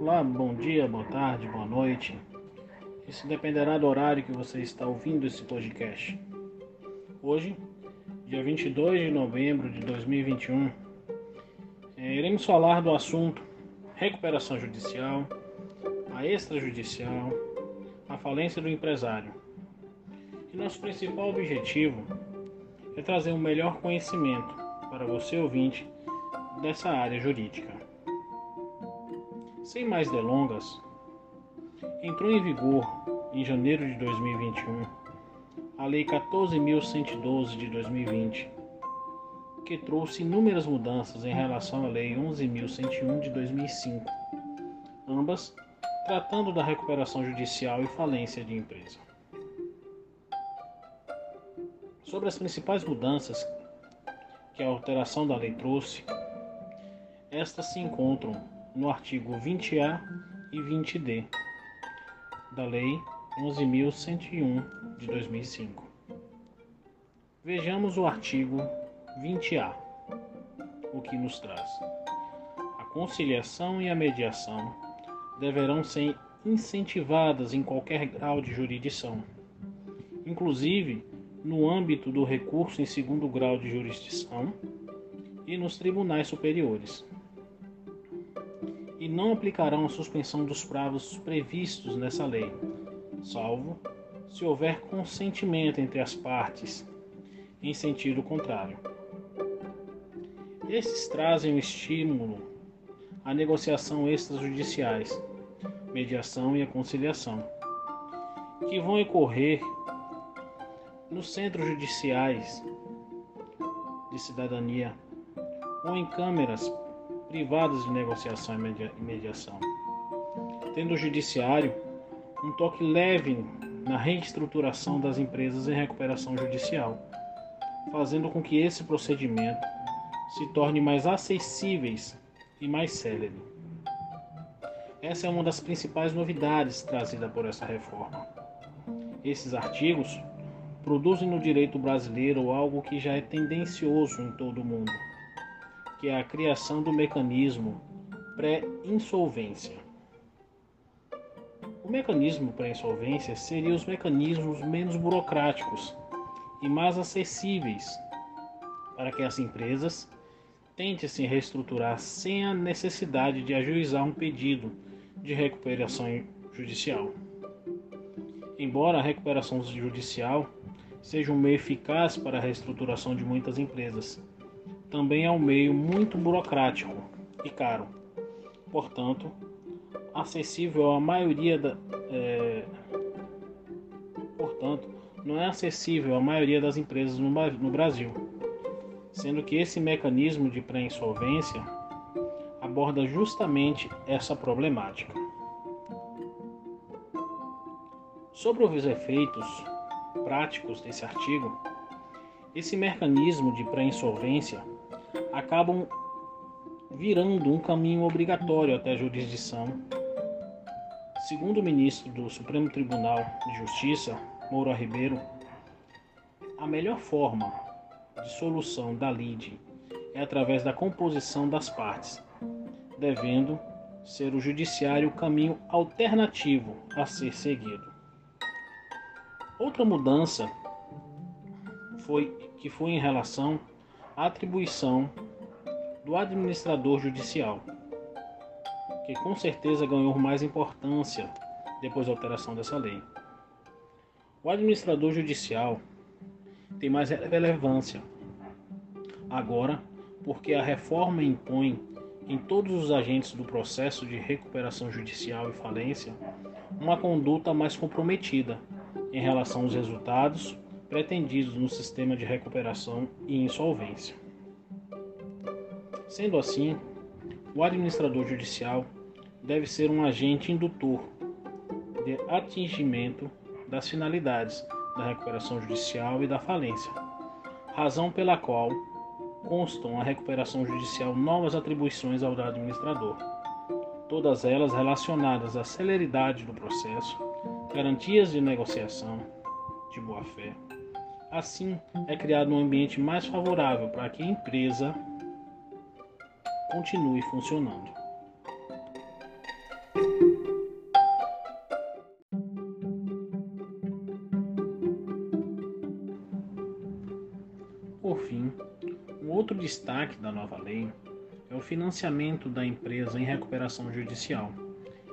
Olá, bom dia, boa tarde, boa noite. Isso dependerá do horário que você está ouvindo esse podcast. Hoje, dia 22 de novembro de 2021, é, iremos falar do assunto recuperação judicial, a extrajudicial, a falência do empresário. E nosso principal objetivo é trazer um melhor conhecimento para você ouvinte dessa área jurídica. Sem mais delongas, entrou em vigor em janeiro de 2021 a Lei 14.112 de 2020, que trouxe inúmeras mudanças em relação à Lei 11.101 de 2005, ambas tratando da recuperação judicial e falência de empresa. Sobre as principais mudanças que a alteração da lei trouxe, estas se encontram no artigo 20A e 20D da Lei 11.101 de 2005. Vejamos o artigo 20A, o que nos traz. A conciliação e a mediação deverão ser incentivadas em qualquer grau de jurisdição, inclusive no âmbito do recurso em segundo grau de jurisdição e nos tribunais superiores. E não aplicarão a suspensão dos prazos previstos nessa lei, salvo se houver consentimento entre as partes em sentido contrário. Esses trazem o estímulo à negociação extrajudiciais, mediação e conciliação, que vão ocorrer nos centros judiciais de cidadania ou em câmeras privadas de negociação e mediação, tendo o judiciário um toque leve na reestruturação das empresas em recuperação judicial, fazendo com que esse procedimento se torne mais acessíveis e mais célere. Essa é uma das principais novidades trazida por essa reforma. Esses artigos produzem no direito brasileiro algo que já é tendencioso em todo o mundo, que é a criação do mecanismo pré-insolvência. O mecanismo pré-insolvência seria os mecanismos menos burocráticos e mais acessíveis para que as empresas tentem se reestruturar sem a necessidade de ajuizar um pedido de recuperação judicial. Embora a recuperação judicial seja um meio eficaz para a reestruturação de muitas empresas. Também é um meio muito burocrático e caro, portanto, acessível à maioria da. É, portanto, não é acessível à maioria das empresas no, no Brasil, sendo que esse mecanismo de pré-insolvência aborda justamente essa problemática. Sobre os efeitos práticos desse artigo, esse mecanismo de pré-insolvência acabam virando um caminho obrigatório até a jurisdição. Segundo o ministro do Supremo Tribunal de Justiça, Moura Ribeiro, a melhor forma de solução da lide é através da composição das partes, devendo ser o judiciário o caminho alternativo a ser seguido. Outra mudança foi que foi em relação atribuição do administrador judicial, que com certeza ganhou mais importância depois da alteração dessa lei. O administrador judicial tem mais relevância agora porque a reforma impõe em todos os agentes do processo de recuperação judicial e falência uma conduta mais comprometida em relação aos resultados pretendidos no sistema de recuperação e insolvência. Sendo assim, o administrador judicial deve ser um agente indutor de atingimento das finalidades da recuperação judicial e da falência, razão pela qual constam a recuperação judicial novas atribuições ao administrador, todas elas relacionadas à celeridade do processo garantias de negociação de boa-fé. Assim, é criado um ambiente mais favorável para que a empresa continue funcionando. Por fim, um outro destaque da nova lei é o financiamento da empresa em recuperação judicial,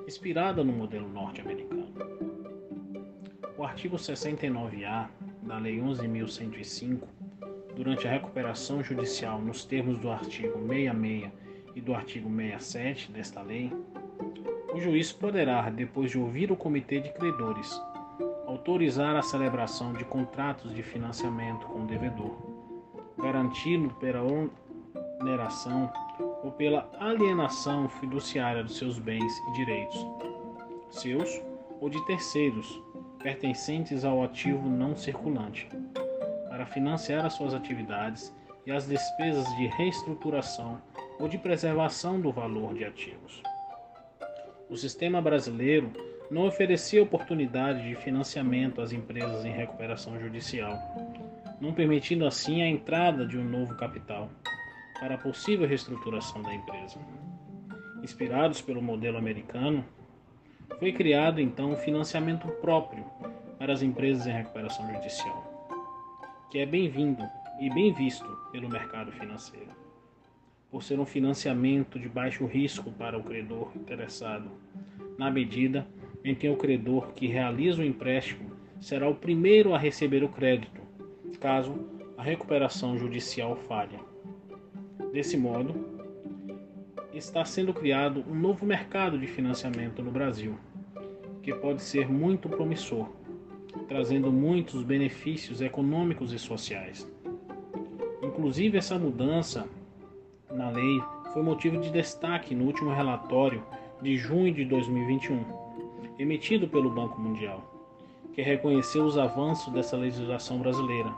inspirada no modelo norte-americano. O artigo 69A da Lei 11.105, durante a recuperação judicial nos termos do artigo 66 e do artigo 67 desta lei, o juiz poderá, depois de ouvir o comitê de credores, autorizar a celebração de contratos de financiamento com o devedor, garantindo pela oneração ou pela alienação fiduciária dos seus bens e direitos, seus ou de terceiros, pertencentes ao ativo não circulante, para financiar as suas atividades e as despesas de reestruturação ou de preservação do valor de ativos. O sistema brasileiro não oferecia oportunidade de financiamento às empresas em recuperação judicial, não permitindo assim a entrada de um novo capital para a possível reestruturação da empresa. Inspirados pelo modelo americano, foi criado então um financiamento próprio para as empresas em recuperação judicial, que é bem-vindo e bem visto pelo mercado financeiro. Por ser um financiamento de baixo risco para o credor interessado, na medida em que o credor que realiza o empréstimo será o primeiro a receber o crédito, caso a recuperação judicial falhe. Desse modo, está sendo criado um novo mercado de financiamento no Brasil, que pode ser muito promissor, trazendo muitos benefícios econômicos e sociais. Inclusive, essa mudança na lei foi motivo de destaque no último relatório de junho de 2021, emitido pelo Banco Mundial, que reconheceu os avanços dessa legislação brasileira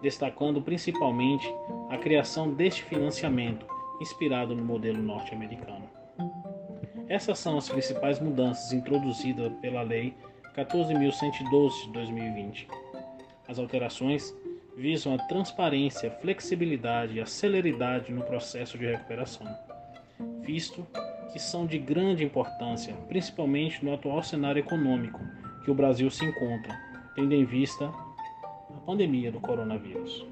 destacando principalmente a criação deste financiamento inspirado no modelo norte-americano. Essas são as principais mudanças introduzidas pela Lei 14.112 de 2020. As alterações visam a transparência, flexibilidade e a celeridade no processo de recuperação, visto que são de grande importância, principalmente no atual cenário econômico que o Brasil se encontra, tendo em vista a pandemia do coronavírus.